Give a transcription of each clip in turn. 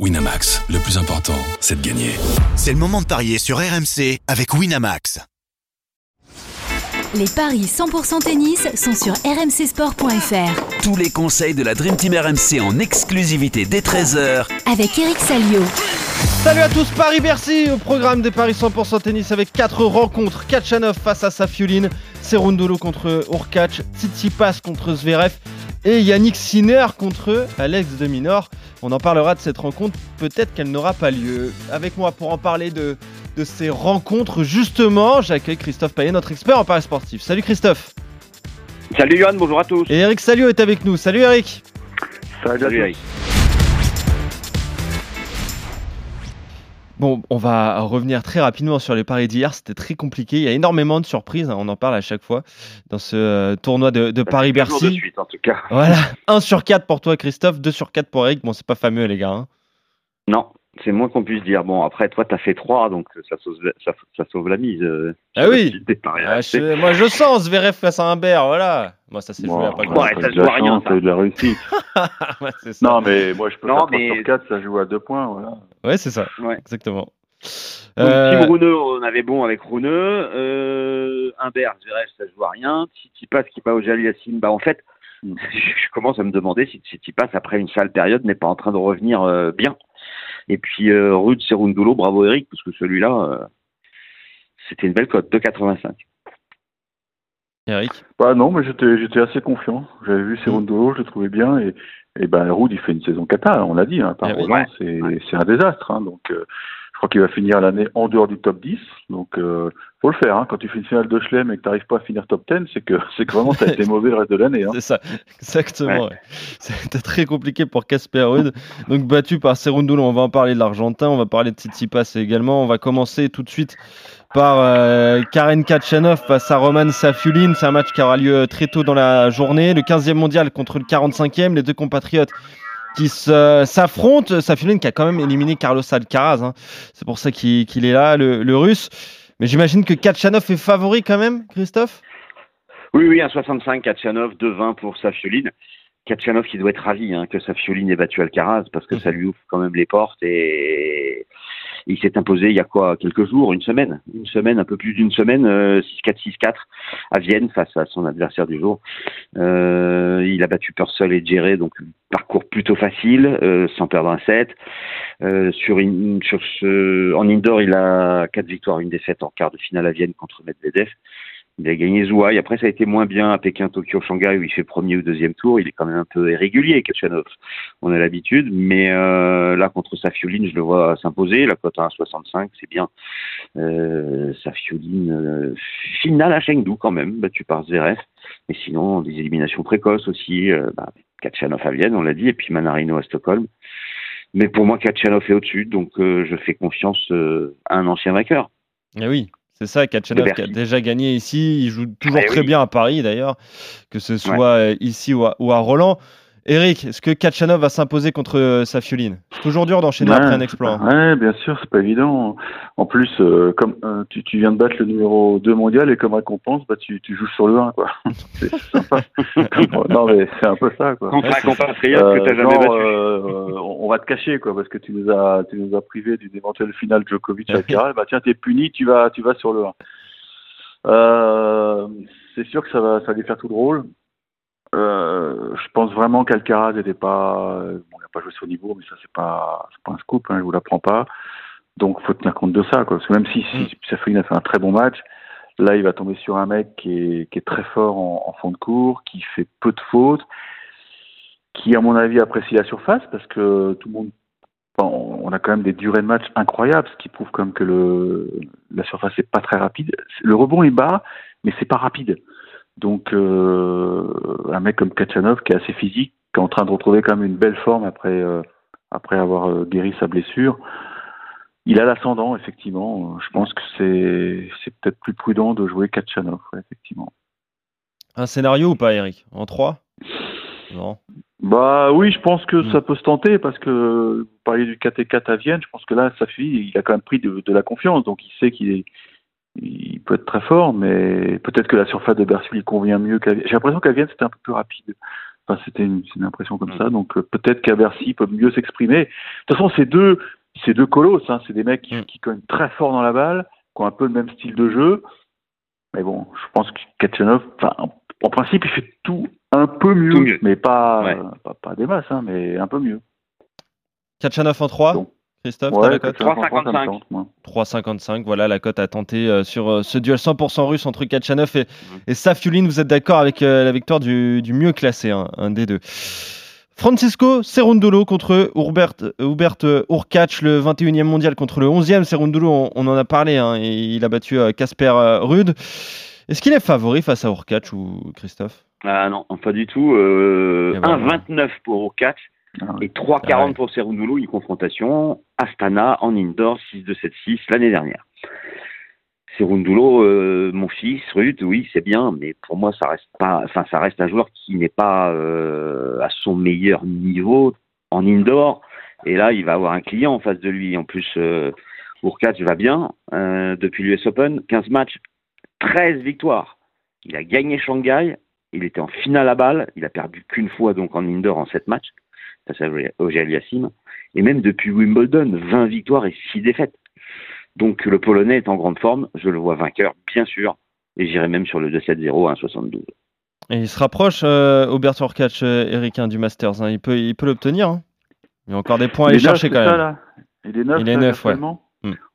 Winamax, le plus important, c'est de gagner. C'est le moment de parier sur RMC avec Winamax. Les paris 100% tennis sont sur rmcsport.fr. Tous les conseils de la Dream Team RMC en exclusivité dès 13h Avec Eric Salio. Salut à tous, Paris-Bercy au programme des Paris 100% tennis avec 4 rencontres. Kachanov face à Safiuline, Serundolo contre Urkac, Tsitsipas contre Zverev et Yannick Sinner contre Alex de Minor. On en parlera de cette rencontre, peut-être qu'elle n'aura pas lieu. Avec moi pour en parler de, de ces rencontres, justement, j'accueille Christophe Payet, notre expert en Paris sportif. Salut Christophe. Salut Johan, bonjour à tous. Et Eric Salio est avec nous. Salut Eric. Salut, Salut Eric. Bon, on va revenir très rapidement sur les paris d'hier. C'était très compliqué. Il y a énormément de surprises. Hein. On en parle à chaque fois dans ce euh, tournoi de, de Paris-Bercy. En tout cas. Voilà. 1 sur 4 pour toi, Christophe. 2 sur 4 pour Eric. Bon, c'est pas fameux, les gars. Hein. Non, c'est moins qu'on puisse dire. Bon, après, toi, tu as fait 3, donc ça sauve, ça, ça sauve la mise. ah oui ah, je, Moi, je sens Zverev face à bear, voilà. Moi, ça s'est joué à pas. Ouais, ça se joue à rien. C'est de la réussite. ouais, non, mais moi, je peux non, faire 3 mais... sur 4, ça joue à 2 points, voilà. Ouais, c'est ça. Ouais. Exactement. Donc, euh... Team Runeux, on avait bon avec Runeux. Euh, Humbert, Zverev, ça joue à rien. Tsitsipas qui pas au Jaliassim, bah en fait, je commence à me demander si Tsitsipas, après une sale période, n'est pas en train de revenir euh, bien. Et puis euh, Rude Serundulo, bravo Eric, parce que celui-là, euh, c'était une belle cote, 2,85. Eric? Bah non, mais j'étais, assez confiant. J'avais vu Serundulo, je le trouvais bien. Et, et ben Rude, il fait une saison cata, on l'a dit. Hein, par ah Roland, c'est, c'est un désastre. Hein, donc je crois qu'il va finir l'année en dehors du top 10. Donc, euh, faut le faire. Hein. Quand tu fais une finale de Chelem et que tu n'arrives pas à finir top 10, c'est que c'est vraiment tu as été mauvais le reste de l'année. Hein. C'est ça, exactement. Ouais. C'était très compliqué pour Casper Ruud. Donc, battu par Serundulo, on va en parler de l'Argentin, on va parler de Tsitsipas également. On va commencer tout de suite par euh, Karen Kachanov face à Roman Safiulin. C'est un match qui aura lieu très tôt dans la journée. Le 15e mondial contre le 45e. Les deux compatriotes qui s'affrontent. Safiulin qui a quand même éliminé Carlos Alcaraz. Hein. C'est pour ça qu'il est là, le, russe. Mais j'imagine que Kachanov est favori quand même, Christophe? Oui, oui, un 65, Kachanov, 2-20 pour Safiulin. Kachanov qui doit être ravi hein, que Safiulin ait battu Alcaraz parce que ça lui ouvre quand même les portes et il s'est imposé il y a quoi quelques jours, une semaine, une semaine, un peu plus d'une semaine, 6-4, 6-4 à Vienne face à son adversaire du jour. Euh, il a battu Purcell et Djere, donc parcours plutôt facile, euh, sans perdre un set. Euh, sur, sur ce, en indoor, il a quatre victoires, une défaite en quart de finale à Vienne contre Medvedev. Il a gagné Zouai. Après, ça a été moins bien à Pékin, Tokyo, Shanghai, où il fait premier ou deuxième tour. Il est quand même un peu irrégulier, Kachanov. On a l'habitude. Mais euh, là, contre Safiuline, je le vois s'imposer. La cote à 1,65, c'est bien. Euh, euh, finale à Chengdu quand même, battu par Zverev. Mais sinon, des éliminations précoces aussi. Euh, bah, Kachanov à Vienne, on l'a dit, et puis Manarino à Stockholm. Mais pour moi, Kachanov est au-dessus, donc je fais confiance à un ancien vainqueur. Eh oui, c'est ça, Kachanov qui a déjà gagné ici. Il joue toujours eh très bien à Paris d'ailleurs, que ce soit ouais. ici ou à, ou à Roland. Eric, est-ce que Kachanov va s'imposer contre euh, Safiuline C'est toujours dur d'enchaîner ouais, après un exploit. Oui, bien sûr, c'est pas évident. En plus, euh, comme euh, tu, tu, viens de battre le numéro 2 mondial et comme récompense, bah, tu, tu joues sur le 1, quoi. c'est sympa. non, mais c'est un peu ça, quoi. Contre un compatriote que t'as jamais battu. Euh, on va te cacher, quoi, parce que tu nous as, tu nous as privé d'une éventuelle finale Djokovic Alcaraz. bah tiens, t'es puni, tu vas, tu vas sur le 1. c'est sûr que ça va, ça va lui faire tout drôle. Euh, je pense vraiment qu'Alcaraz n'était pas, bon, il n'a pas joué sur niveau, mais ça c'est pas, c'est pas un scoop, hein, je vous l'apprends pas. Donc faut tenir compte de ça, quoi. Parce que même si, si mm. Safin a fait un très bon match, là il va tomber sur un mec qui est, qui est très fort en, en, fond de cours, qui fait peu de fautes, qui à mon avis apprécie la surface parce que tout le monde, on a quand même des durées de match incroyables, ce qui prouve comme que le, la surface est pas très rapide. Le rebond est bas, mais c'est pas rapide. Donc euh, un mec comme Kachanov qui est assez physique, qui est en train de retrouver quand même une belle forme après euh, après avoir euh, guéri sa blessure. Il a l'ascendant effectivement. Je pense que c'est c'est peut-être plus prudent de jouer Kachanov effectivement. Un scénario ou pas Eric? En 3 Non. Bah oui, je pense que mmh. ça peut se tenter parce que vous parliez du 4 4 à Vienne, je pense que là, sa fille, il a quand même pris de, de la confiance, donc il sait qu'il est, il peut être très fort, mais peut-être que la surface de Bercy lui convient mieux qu'à J'ai l'impression qu'à Vienne, c'était un peu plus rapide. Enfin, c'était une, c'est une impression comme ça. Donc euh, peut-être qu'à Bercy il peut mieux s'exprimer. De toute façon, ces deux, ces deux colosses, hein, c'est des mecs qui, Mm. qui cognent très fort dans la balle, qui ont un peu le même style de jeu. Mais bon, je pense que Kachanov, enfin, en, en principe, il fait tout un peu mieux, mais pas, Ouais. pas, pas des masses, hein, mais un peu mieux. Kachanov en 3. Donc, Christophe, t'as la Ouais, cote Kachanov, en France, ça me 3,55. tente, moi. 3,55. Voilà la cote à tenter euh, sur euh, ce duel 100% russe entre Kachanov et, Mhm. et Safiulin. Vous êtes d'accord avec euh, la victoire du, du mieux classé, hein, un des deux. Francisco Cerundolo contre Hubert, Hubert Urkac, le 21e mondial contre le 11e. Cerundolo, on, on en a parlé, hein, et il a battu Casper euh, Ruud. Est-ce qu'il est favori face à Urkac ou Christophe? Ah non, pas du tout. Euh, Et voilà. 1,29 pour Urkac Ah et 3,40 Ah ouais. pour Serundulu, une confrontation Astana en indoor 6-2-7-6 l'année dernière. Serundulo, euh, mon fils, Ruth, oui, c'est bien, mais pour moi, ça reste pas, enfin, ça reste un joueur qui n'est pas euh, à son meilleur niveau en indoor. Et là, il va avoir un client en face de lui. En plus, euh, Urkac va bien euh, depuis l'US Open, 15 matchs, 13 victoires. Il a gagné Shanghai, il était en finale à balle, il a perdu qu'une fois donc en indoor en 7 matchs face à Ogier Aliassime. Et même depuis Wimbledon, 20 victoires et 6 défaites. Donc le Polonais est en grande forme, je le vois vainqueur, bien sûr, et j'irai même sur le 2-7-0 à 1,72. Et il se rapproche, euh, Hubert Urkac, euh, Eric, hein, du Masters. hein. Il peut il peut l'obtenir. hein. Il y a encore des points à aller est neuf, chercher quand ça, même. là? Il est neuf, Il est neuf, ouais.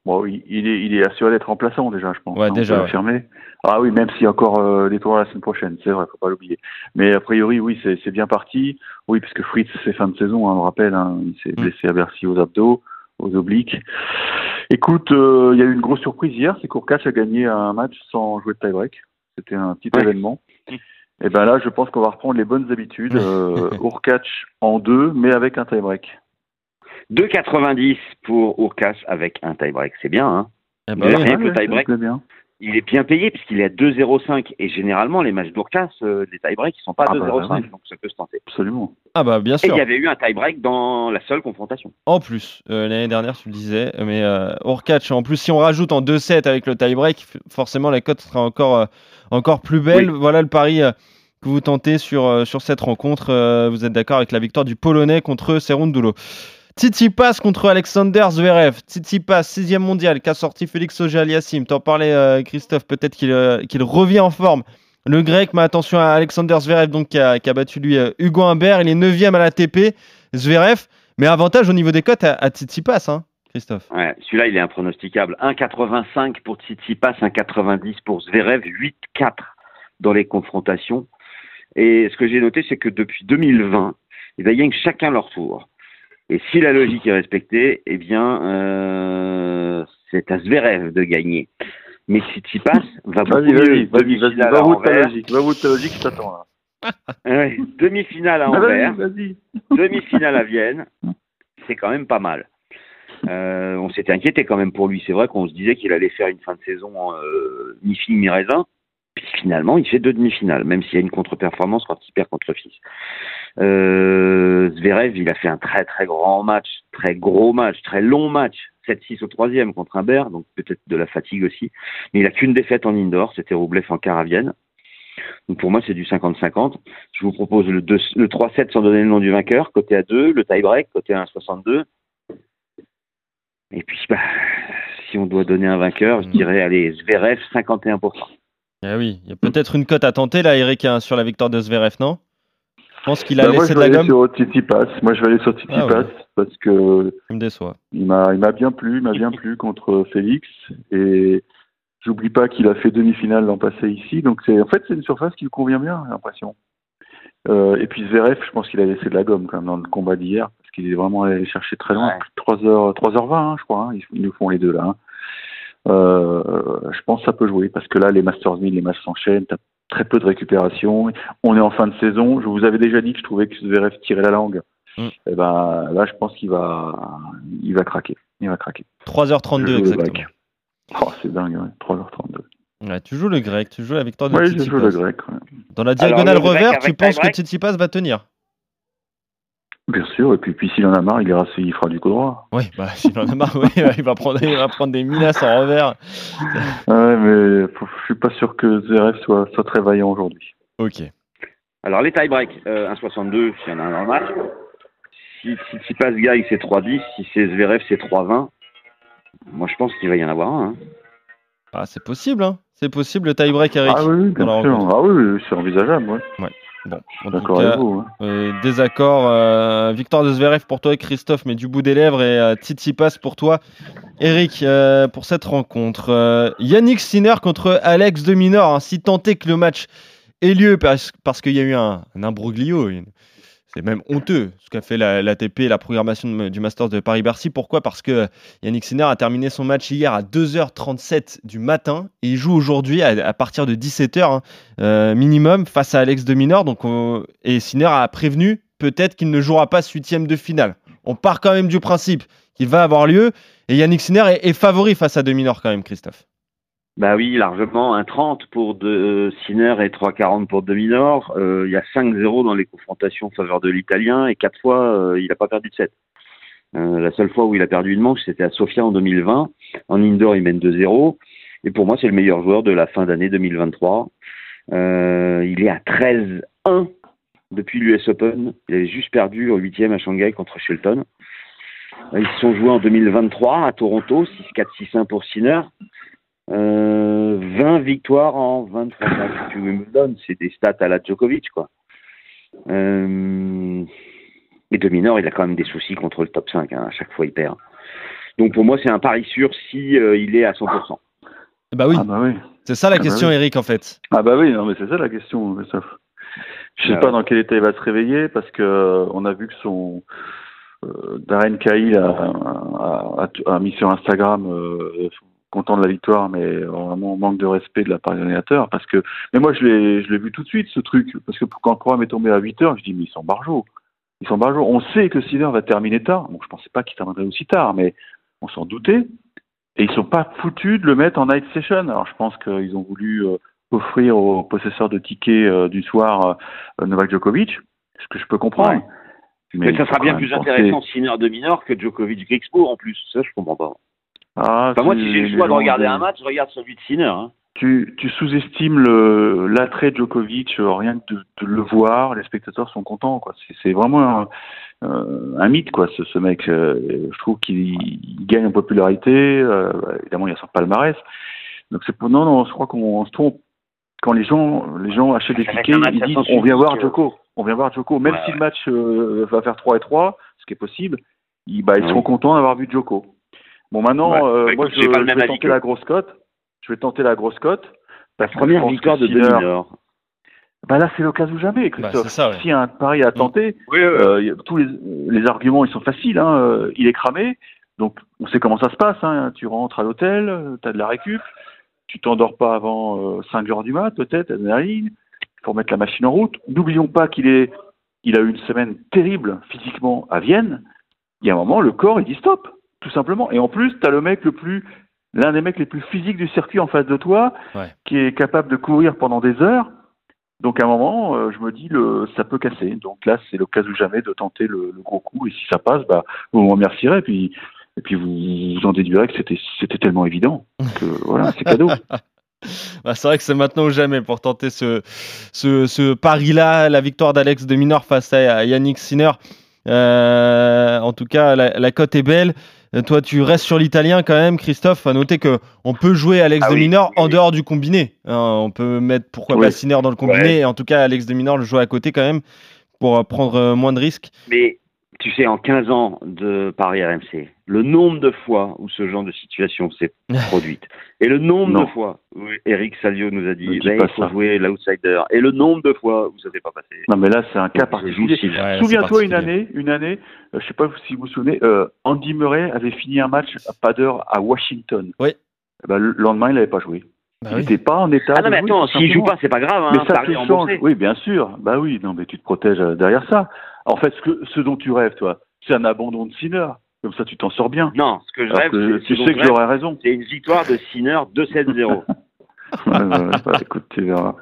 Bon, il, il est, il est assuré d'être remplaçant déjà, je pense. Ouais, hein, déjà, ouais. Ah oui, même s'il y a encore euh, des tours la semaine prochaine, c'est vrai, faut pas l'oublier. Mais a priori, oui, c'est bien parti. Oui, puisque Fritz, c'est fin de saison, hein, on le rappelle, hein, il s'est Hmm. blessé à Bercy aux abdos, aux obliques. Écoute, euh, il y a eu une grosse surprise hier, c'est qu'Urkac a gagné un match sans jouer de tie-break. C'était un petit Ouais. événement. Et ben là, je pense qu'on va reprendre les bonnes habitudes. Euh, Urkac en deux, mais avec un tie-break. 2,90 pour Urkas avec un tie-break, c'est bien, hein Eh ben Il que le tie-break. est bien payé puisqu'il est à 2,05 et généralement les matchs d'Urkas, euh, les tie-breaks, ils sont pas à Ah bah, 2,05, donc ça peut se tenter. Absolument. Ah bah bien Et sûr. il y avait eu un tie-break dans la seule confrontation. En plus, euh, l'année dernière, tu le disais, mais euh, Urkac, en plus, si on rajoute en 2-7 avec le tie-break, forcément la cote sera encore, euh, encore plus belle. Voilà le pari euh, que vous tentez sur, sur cette rencontre. Euh, vous êtes d'accord avec la victoire du Polonais contre Cerundolo. Tsitsipas contre Alexander Zverev. Tsitsipas, sixième mondial, qu'a sorti Félix Auger-Aliassime. T'en parlais, euh, Christophe, peut-être qu'il euh, qu'il revient en forme. Le grec, mais attention à Alexander Zverev, donc, qui, a, battu lui euh, Hugo Humbert. Il est neuvième à l'ATP. Zverev, mais avantage au niveau des cotes à, à Tsitsipas, hein, Christophe. Ouais, celui-là, il est impronosticable. 1,85 pour Tsitsipas, 1,90 pour Zverev, 8-4 dans les confrontations. Et ce que j'ai noté, c'est que depuis 2020, eh bien, ils gagnent chacun leur tour. Et si la logique est respectée, eh bien, euh, c'est à Zverev de gagner. Mais Tsitsipas va beaucoup mieux. vas-y, vas-y, vas-y, Demi-finale va de ta logique, va de ta logique, je t'attends là. Ouais, Demi-finale à Ah, Anvers. Vas-y, vas-y. demi-finale à Vienne, c'est quand même pas mal. Euh, on s'était inquiété quand même pour lui. C'est vrai qu'on se disait qu'il allait faire une fin de saison euh, mi-fille, mi-raisin. Puis finalement, il fait deux demi-finales, même s'il y a une contre-performance quand il perd contre Fils. Euh, Zverev, il a fait un très très grand match, très gros match, très long match. 7-6 au troisième contre Humbert, donc peut-être de la fatigue aussi. Mais il a qu'une défaite en indoor, c'était Roublev en quart à Vienne. Donc pour moi, c'est du 50-50. Je vous propose le, 2 le 3-7 sans donner le nom du vainqueur, côté à 2, le tie-break, côté à 1,62. Et puis, bah, si on doit donner un vainqueur, je Mhm. dirais, allez, Zverev, 51%. Ah oui, il y a peut-être une cote à tenter là, Eric, hein, sur la victoire de Zverev, non? Je pense qu'il a Bah, moi, laissé je de vais la aller gomme. sur Tsitsipas. Moi, je vais aller sur Tsitsipas Ah ouais. parce que Il me déçoit. il m'a, il m'a bien plu, il m'a bien plu contre Félix et j'oublie pas qu'il a fait demi-finale l'an passé ici. Donc c'est, en fait, c'est une surface qui lui convient bien, j'ai l'impression. Euh, et puis Zverev, je pense qu'il a laissé de la gomme quand même dans le combat d'hier parce qu'il est vraiment allé chercher très loin, Ouais. plus de 3 heures, 3h20, hein, je crois. hein. Ils, ils nous font les deux là. hein. Euh, je pense que ça peut jouer parce que là, les Masters 1000, les matchs s'enchaînent. T'as très peu de récupération. On est en fin de saison. Je vous avais déjà dit que je trouvais que Zverev tirait la langue. Mm. Et ben là, je pense qu'il va, il va craquer. Il va craquer. 3h32 Je joue le exactement. Oh, c'est dingue, ouais. 3h32. Ouais, tu joues le grec, tu joues la victoire de Oui, je joue le grec. ouais. Dans la diagonale Alors, revers, tu penses que Tsitsipas va tenir Bien sûr. Et puis, puis s'il en a marre, il, ira, il fera du coup droit. Oui, bah s'il en a marre, oui, il va prendre, il va prendre des minas en revers. Ouais, mais je suis pas sûr que Zverev soit, soit très vaillant aujourd'hui. Ok. Alors les tie-break, euh, 1,62 s'il y en a un dans le match. Si, si, si passe gagne, c'est 3,10. Si c'est Zverev, c'est 3,20. Moi, je pense qu'il va y en avoir un. hein. Ah, c'est possible, hein. C'est possible le tie-break, Eric. Ah oui, bien sûr. Ah oui, oui, c'est envisageable, ouais. Bon, en tout cas, vous. ouais. euh, désaccord. euh, victoire de Zverev pour toi, Christophe, mais du bout des lèvres. Et euh, Tsitsipas pour toi, Eric, euh, pour cette rencontre. Yannick Sinner contre Alex de Minor. hein, si tant est que le match ait lieu parce, parce qu'il y a eu un, un imbroglio, une- c'est même honteux ce qu'a fait la- l'ATP, la, programmation du Masters de Paris-Bercy. Pourquoi? Parce que Yannick Sinner a terminé son match hier à 2h37 du matin et il joue aujourd'hui à, partir de 17h hein, euh, minimum face à Alex de Minor. Donc, on- et Sinner a prévenu peut-être qu'il ne jouera pas ce huitième de finale. On part quand même du principe qu'il va avoir lieu et Yannick Sinner est, est favori face à de Minor quand même, Christophe. Bah oui, largement. 1,30 pour de Sinner et 3,40 pour de Minor. Euh, il y a 5-0 dans les confrontations en faveur de l'Italien et quatre fois, euh, il n'a pas perdu de 7. Euh, la seule fois où il a perdu une manche, c'était à Sofia en 2020. En indoor, il mène 2-0. Et pour moi, c'est le meilleur joueur de la fin d'année 2023. Euh, il est à 13-1 depuis l'US Open. Il avait juste perdu au huitième à Shanghai contre Shelton. Euh, Ils se sont joués en 2023 à Toronto, 6-4, 6-1 pour Sinner. Euh, 20 victoires en 23 matchs depuis Wimbledon, c'est des stats à la Djokovic, quoi. Euh, et de mineur, il a quand même des soucis contre le top 5, hein, à chaque fois il perd. Donc pour moi, c'est un pari sûr si euh, il est à 100%. Bah oui, Ah bah oui. c'est ça la Ah bah question, oui. Eric, en fait. Ah bah oui, non mais c'est ça la question, Christophe. Je sais Ah pas ouais. dans quel état il va se réveiller parce que euh, on a vu que son euh, Darren Cahill a, a, a- a mis sur Instagram euh, content de la victoire, mais vraiment manque de respect de la part des organisateurs parce que mais moi je l'ai je l'ai vu tout de suite ce truc parce que quand le programme est tombé à 8 heures, je dis mais ils sont barjots. Ils sont barjots. On sait que Sinner va terminer tard. Bon, je pensais pas qu'il terminerait aussi tard, mais on s'en doutait. Et ils sont pas foutus de le mettre en night session. Alors je pense qu'ils ont voulu euh, offrir aux possesseurs de tickets euh, du soir euh, Novak Djokovic, ce que je peux comprendre. Ouais. Mais, ça sera bien plus penser- intéressant Sinner de mineur que Djokovic Grigsbourg en plus. Ça, je comprends pas. Ah, Enfin, moi, si j'ai le choix de regarder un match, je regarde celui de Sinner. Hein. Tu, tu sous-estimes l'attrait de Djokovic, euh, rien que de, de le voir, les spectateurs sont contents. quoi. C'est- vraiment un, euh, un mythe, quoi, ce, ce mec. Euh, Je trouve qu'il il gagne en popularité. euh, évidemment, il y a son palmarès. Donc c'est pour non, non, je crois qu'on se trompe. Quand les gens, les gens achètent des tickets, ils disent on vient voir Djoko, on vient voir Djoko. Même Ouais, si ouais. le match va faire 3 et 3, ce qui est possible, ils, bah, ils Oui. seront contents d'avoir vu Djoko. Bon, maintenant, Ouais. euh, Bah, moi, écoute, je, vais tenter que- la grosse cote. Je vais tenter la grosse cote. La parce que je première victoire de Sinner- de mineur. Bah là, c'est l'occasion ou jamais, Christophe. Bah, c'est ça, ouais. S'il y a un pari à tenter, Oui, euh, tous les, les arguments, ils sont faciles. Hein. euh, Il est cramé, donc on sait comment ça se passe. Hein. Tu rentres à l'hôtel, tu as de la récup, tu t'endors pas avant euh, 5 heures du mat, peut-être, adrénaline. Il faut mettre la machine en route. N'oublions pas qu'il est, il a eu une semaine terrible physiquement à Vienne. Il y a un moment, le corps, il dit stop, tout simplement. Et en plus, tu as le mec le plus, l'un des mecs les plus physiques du circuit en face de toi, Ouais. qui est capable de courir pendant des heures. Donc à un moment, euh, je me dis, le, ça peut casser. Donc là, c'est l'occasion ou jamais de tenter le, le gros coup. Et si ça passe, bah, vous me remercierez. Et puis, et puis vous, vous en déduirez que c'était, c'était tellement évident que voilà, c'est cadeau. Bah, c'est vrai que c'est maintenant ou jamais pour tenter ce, ce, ce pari-là, la victoire d'Alex de Minor face à Yannick Sinner. Euh, en tout cas, la, la cote est belle. Euh, Toi, tu restes sur l'italien quand même, Christophe. À noter que on peut jouer Alex Ah de oui, Minor oui, en dehors du combiné. hein. on peut mettre pourquoi Oui. pas Sinner dans le combiné. Et en tout cas, Alex de Minor le joue à côté quand même pour prendre euh, moins de risques. Mais tu sais, en 15 ans de Paris RMC, le nombre de fois où ce genre de situation s'est produite, et le nombre Non. de fois où Eric Salio nous a dit il faut ça. jouer l'outsider, et le nombre de fois où ça s'est pas passé. Non, mais là, c'est un cas particulier. Ouais, Souviens-toi une année, une année, euh, je sais pas si vous vous souvenez, euh, Andy Murray avait fini un match à pas d'heure à Washington. Oui. Eh ben, le lendemain, il n'avait pas joué. Bah il oui. n'était pas en état. Ah non, mais attends, s'il joue pas, c'est pas grave, hein, Mais ça te change. Oui, bien sûr. Bah oui, non, mais tu te protèges euh, derrière ça. En fait, ce, que, ce dont tu rêves, toi, c'est un abandon de Sinner. Comme ça, tu t'en sors bien. Non, ce que je Alors rêve, que c'est- tu sais que j'aurais raison. c'est une victoire de Sinner 2-7-0. Ouais, ouais, ouais, bah, écoute, tu verras.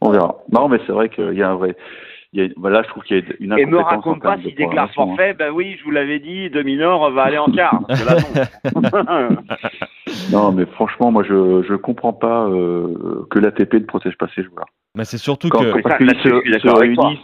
On verra. Non, mais c'est vrai qu'il y a un vrai. Il y a, bah, là, je trouve qu'il y a une Et me raconte pas s'il déclare hein. forfait, ben oui, je vous l'avais dit, de minor va aller en quart. Non. Mais franchement, moi, je je comprends pas euh, que l'ATP ne protège pas ses joueurs. Mais c'est surtout Quand, que. parce Ça, qu'ils se, se réunissent,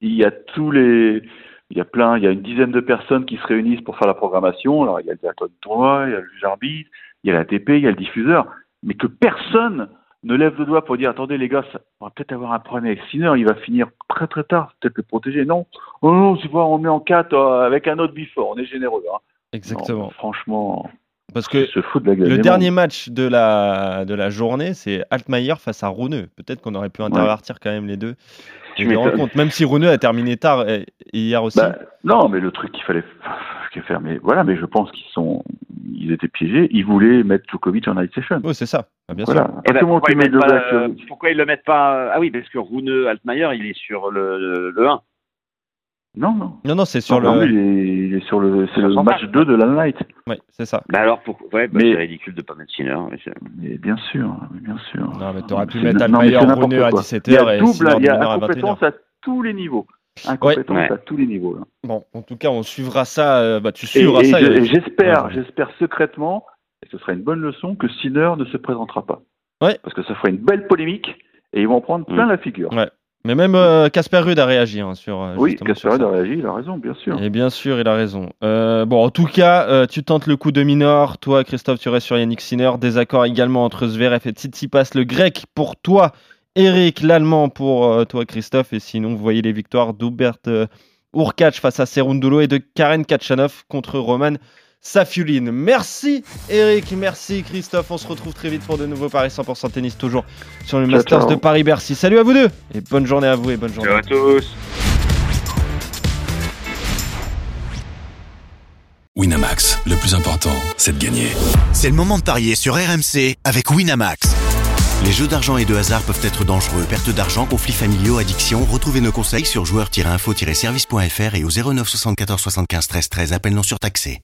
il y a tous les, il y a plein, il y a une dizaine de personnes qui se réunissent pour faire la programmation. Alors il y a le directeur de tournoi, il y a le juge arbitre, il y a la TP, il y a le diffuseur, mais que personne ne lève le doigt pour dire attendez les gars, ça, on va peut-être avoir un problème avec Sinner, il va finir très très tard, peut-être le protéger. Non, oh non, c'est pas, on met en 4 avec un autre before, on est généreux. Hein. Exactement. Non, franchement, Parce que se fout de la gueule. le dernier match de la, de la journée, c'est Altmaier face à Rouneux. Peut-être qu'on aurait pu intervertir quand même les deux. Tu deux m'étonnes. rencontres. Même si Rouneux a terminé tard euh, hier aussi. Bah, non, mais le truc qu'il fallait qu'il faire, mais voilà, mais je pense qu'ils sont, ils étaient piégés. Ils voulaient mettre Djokovic en night session. Oui, c'est ça. Ah, bien Voilà. sûr. Eh ben, où pourquoi, ils le pas, bac, euh, euh, pourquoi ils le mettent pas Ah oui, parce que Rune Altmaier, il est sur le, le, le 1. Non, non. Non, non, c'est sur Non, le. il est, il est sur le, c'est le match match. 2 de la night. Oui, c'est ça. Bah alors, pour... ouais, bah, Mais- c'est ridicule de pas mettre Sinner. mais bien sûr, mais bien sûr. Non, mais t'aurais pu mettre n'importe Rouneux à quoi. 17h Il y a et double, Sinner il y a à 21h. incompétence à tous les niveaux. Incompétence Ouais. à tous les niveaux. là. Bon, en tout cas, on suivra ça. euh, bah, tu suivras et ça. je- Eric. et j'espère, Ouais. j'espère secrètement, et ce sera une bonne leçon, que Sinner ne se présentera pas. Ouais. Parce que ça fera une belle polémique et ils vont en prendre plein Mm. la figure. Ouais. Mais même euh, Casper Ruud a réagi hein, sur. euh, Oui, Casper ça. a réagi, il a raison, bien sûr. Et bien sûr, il a raison. Euh, bon, en tout cas, euh, tu tentes le coup de Minor. Toi, Christophe, tu restes sur Yannick Sinner. Désaccord également entre Zverev et Tsitsipas. Le grec pour toi, Eric. L'allemand pour euh, toi, Christophe. Et sinon, vous voyez les victoires d'Hubert euh, Urkac face à Serundulo et de Karen Kachanov contre Roman Safiulin. Merci, Eric. Merci, Christophe. On se retrouve très vite pour de nouveaux Paris 100% tennis, toujours sur le Ciao, Masters ciao. de Paris-Bercy. Salut à vous deux. Et bonne journée à vous et bonne journée. Ciao à tous. Winamax, le plus important, c'est de gagner. C'est le moment de parier sur RMC avec Winamax. Les jeux d'argent et de hasard peuvent être dangereux. Perte d'argent, conflits familiaux, addiction. Retrouvez nos conseils sur joueurs-info-service.fr et au 09 74 75 13 13. Appel non surtaxé.